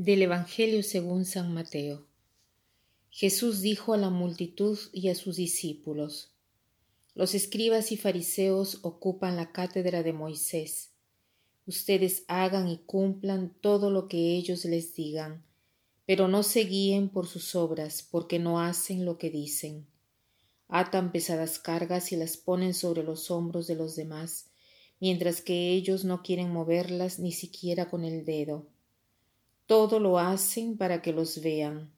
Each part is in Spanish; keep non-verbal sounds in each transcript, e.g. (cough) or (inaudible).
Del Evangelio según San Mateo. Jesús dijo a la multitud y a sus discípulos, Los escribas y fariseos ocupan la cátedra de Moisés. Ustedes hagan y cumplan todo lo que ellos les digan, pero no se guíen por sus obras, porque no hacen lo que dicen. Atan pesadas cargas y las ponen sobre los hombros de los demás, mientras que ellos no quieren moverlas ni siquiera con el dedo todo lo hacen para que los vean.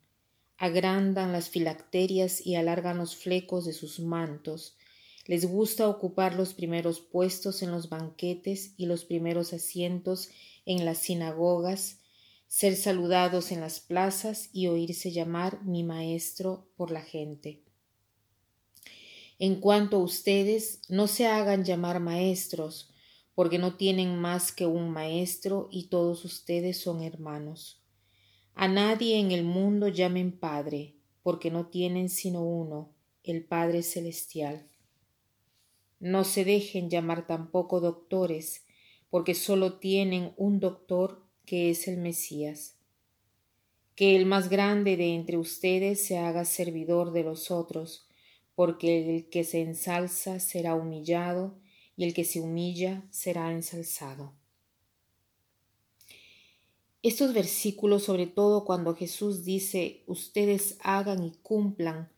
Agrandan las filacterias y alargan los flecos de sus mantos. Les gusta ocupar los primeros puestos en los banquetes y los primeros asientos en las sinagogas, ser saludados en las plazas y oírse llamar mi maestro por la gente. En cuanto a ustedes, no se hagan llamar maestros, porque no tienen más que un maestro y todos ustedes son hermanos. A nadie en el mundo llamen Padre, porque no tienen sino uno, el Padre Celestial. No se dejen llamar tampoco doctores, porque sólo tienen un doctor que es el Mesías. Que el más grande de entre ustedes se haga servidor de los otros, porque el que se ensalza será humillado, y el que se humilla será ensalzado. Estos versículos, sobre todo cuando Jesús dice, ustedes hagan y cumplan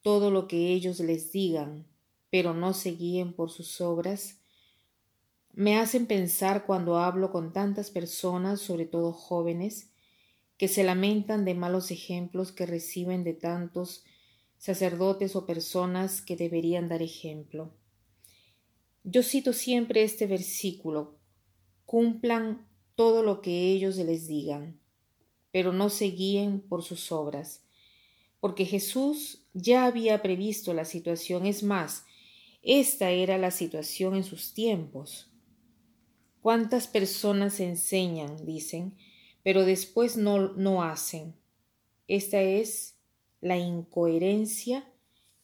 todo lo que ellos les digan, pero no se guíen por sus obras, me hacen pensar cuando hablo con tantas personas, sobre todo jóvenes, que se lamentan de malos ejemplos que reciben de tantos sacerdotes o personas que deberían dar ejemplo. Yo cito siempre este versículo, cumplan todo lo que ellos les digan, pero no se guíen por sus obras, porque Jesús ya había previsto la situación, es más, esta era la situación en sus tiempos. ¿Cuántas personas enseñan, dicen, pero después no, no hacen? Esta es la incoherencia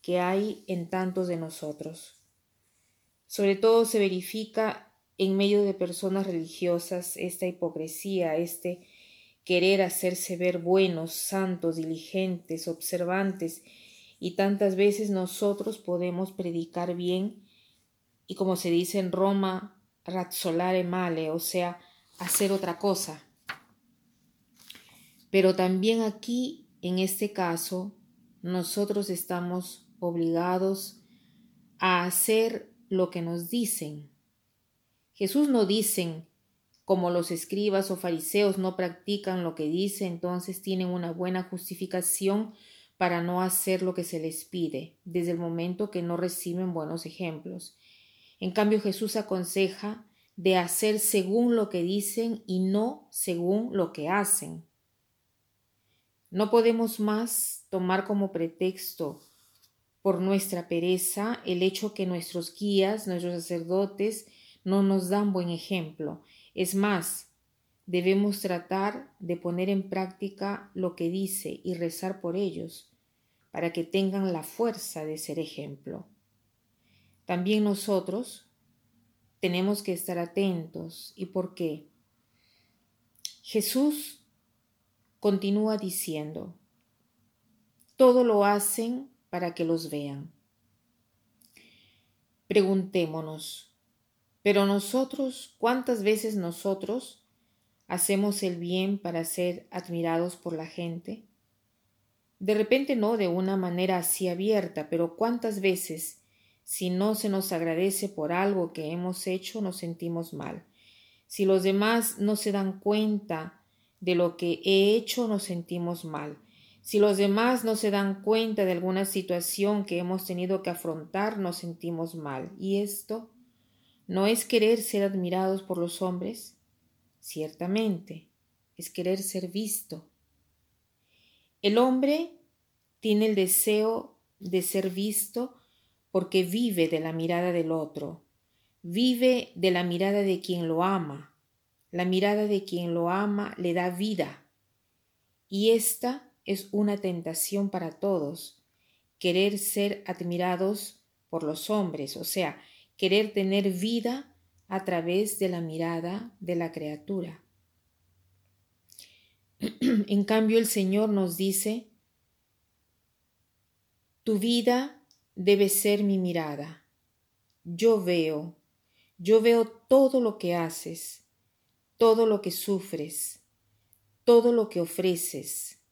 que hay en tantos de nosotros. Sobre todo se verifica en medio de personas religiosas esta hipocresía, este querer hacerse ver buenos, santos, diligentes, observantes, y tantas veces nosotros podemos predicar bien y como se dice en Roma, razzolare male, o sea, hacer otra cosa. Pero también aquí, en este caso, nosotros estamos obligados a hacer lo que nos dicen. Jesús no dicen, como los escribas o fariseos no practican lo que dice, entonces tienen una buena justificación para no hacer lo que se les pide, desde el momento que no reciben buenos ejemplos. En cambio, Jesús aconseja de hacer según lo que dicen y no según lo que hacen. No podemos más tomar como pretexto por nuestra pereza el hecho que nuestros guías, nuestros sacerdotes, no nos dan buen ejemplo. Es más, debemos tratar de poner en práctica lo que dice y rezar por ellos, para que tengan la fuerza de ser ejemplo. También nosotros tenemos que estar atentos. ¿Y por qué? Jesús continúa diciendo, todo lo hacen para que los vean. Preguntémonos, pero nosotros, ¿cuántas veces nosotros hacemos el bien para ser admirados por la gente? De repente no de una manera así abierta, pero ¿cuántas veces si no se nos agradece por algo que hemos hecho nos sentimos mal? Si los demás no se dan cuenta de lo que he hecho nos sentimos mal. Si los demás no se dan cuenta de alguna situación que hemos tenido que afrontar, nos sentimos mal. ¿Y esto no es querer ser admirados por los hombres? Ciertamente, es querer ser visto. El hombre tiene el deseo de ser visto porque vive de la mirada del otro, vive de la mirada de quien lo ama. La mirada de quien lo ama le da vida. Y esta es una tentación para todos, querer ser admirados por los hombres, o sea, querer tener vida a través de la mirada de la criatura. (clears throat) en cambio el Señor nos dice, tu vida debe ser mi mirada. Yo veo, yo veo todo lo que haces, todo lo que sufres, todo lo que ofreces,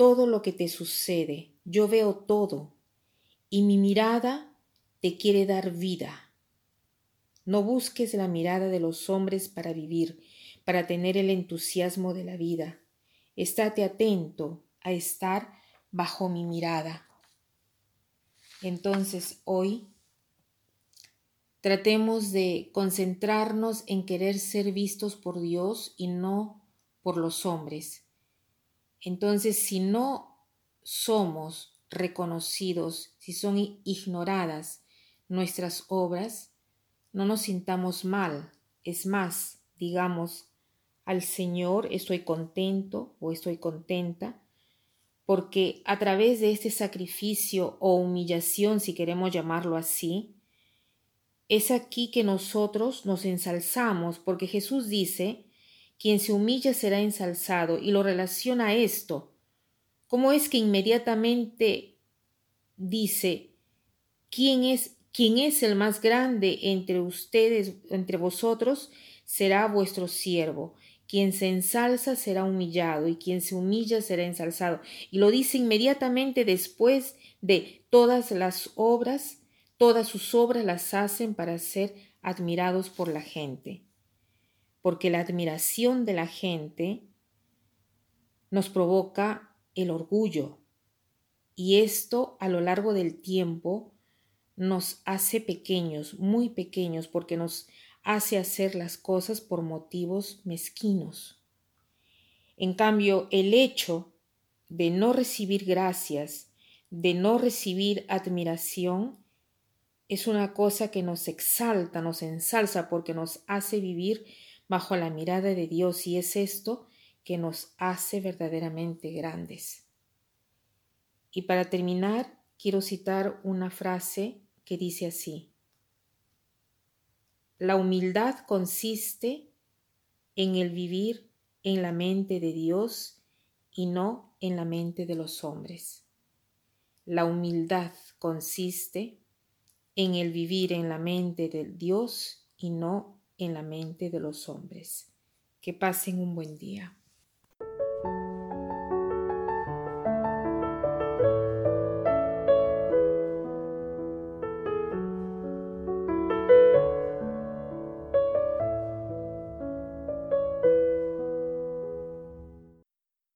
todo lo que te sucede. Yo veo todo y mi mirada te quiere dar vida. No busques la mirada de los hombres para vivir, para tener el entusiasmo de la vida. Estate atento a estar bajo mi mirada. Entonces hoy tratemos de concentrarnos en querer ser vistos por Dios y no por los hombres. Entonces si no somos reconocidos, si son ignoradas nuestras obras, no nos sintamos mal. Es más, digamos al Señor, estoy contento o estoy contenta, porque a través de este sacrificio o humillación, si queremos llamarlo así, es aquí que nosotros nos ensalzamos, porque Jesús dice, quien se humilla será ensalzado, y lo relaciona a esto. ¿Cómo es que inmediatamente dice, ¿quién es, quién es el más grande entre ustedes, entre vosotros? Será vuestro siervo. Quien se ensalza será humillado y quien se humilla será ensalzado. Y lo dice inmediatamente después de todas las obras, todas sus obras las hacen para ser admirados por la gente. Porque la admiración de la gente nos provoca el orgullo. Y esto a lo largo del tiempo nos hace pequeños, muy pequeños, porque nos hace hacer las cosas por motivos mezquinos. En cambio, el hecho de no recibir gracias, de no recibir admiración, es una cosa que nos exalta, nos ensalza, porque nos hace vivir bajo la mirada de Dios y es esto que nos hace verdaderamente grandes. Y para terminar, quiero citar una frase que dice así, la humildad consiste en el vivir en la mente de Dios y no en la mente de los hombres. La humildad consiste en el vivir en la mente de Dios y no en la mente de los hombres. Que pasen un buen día.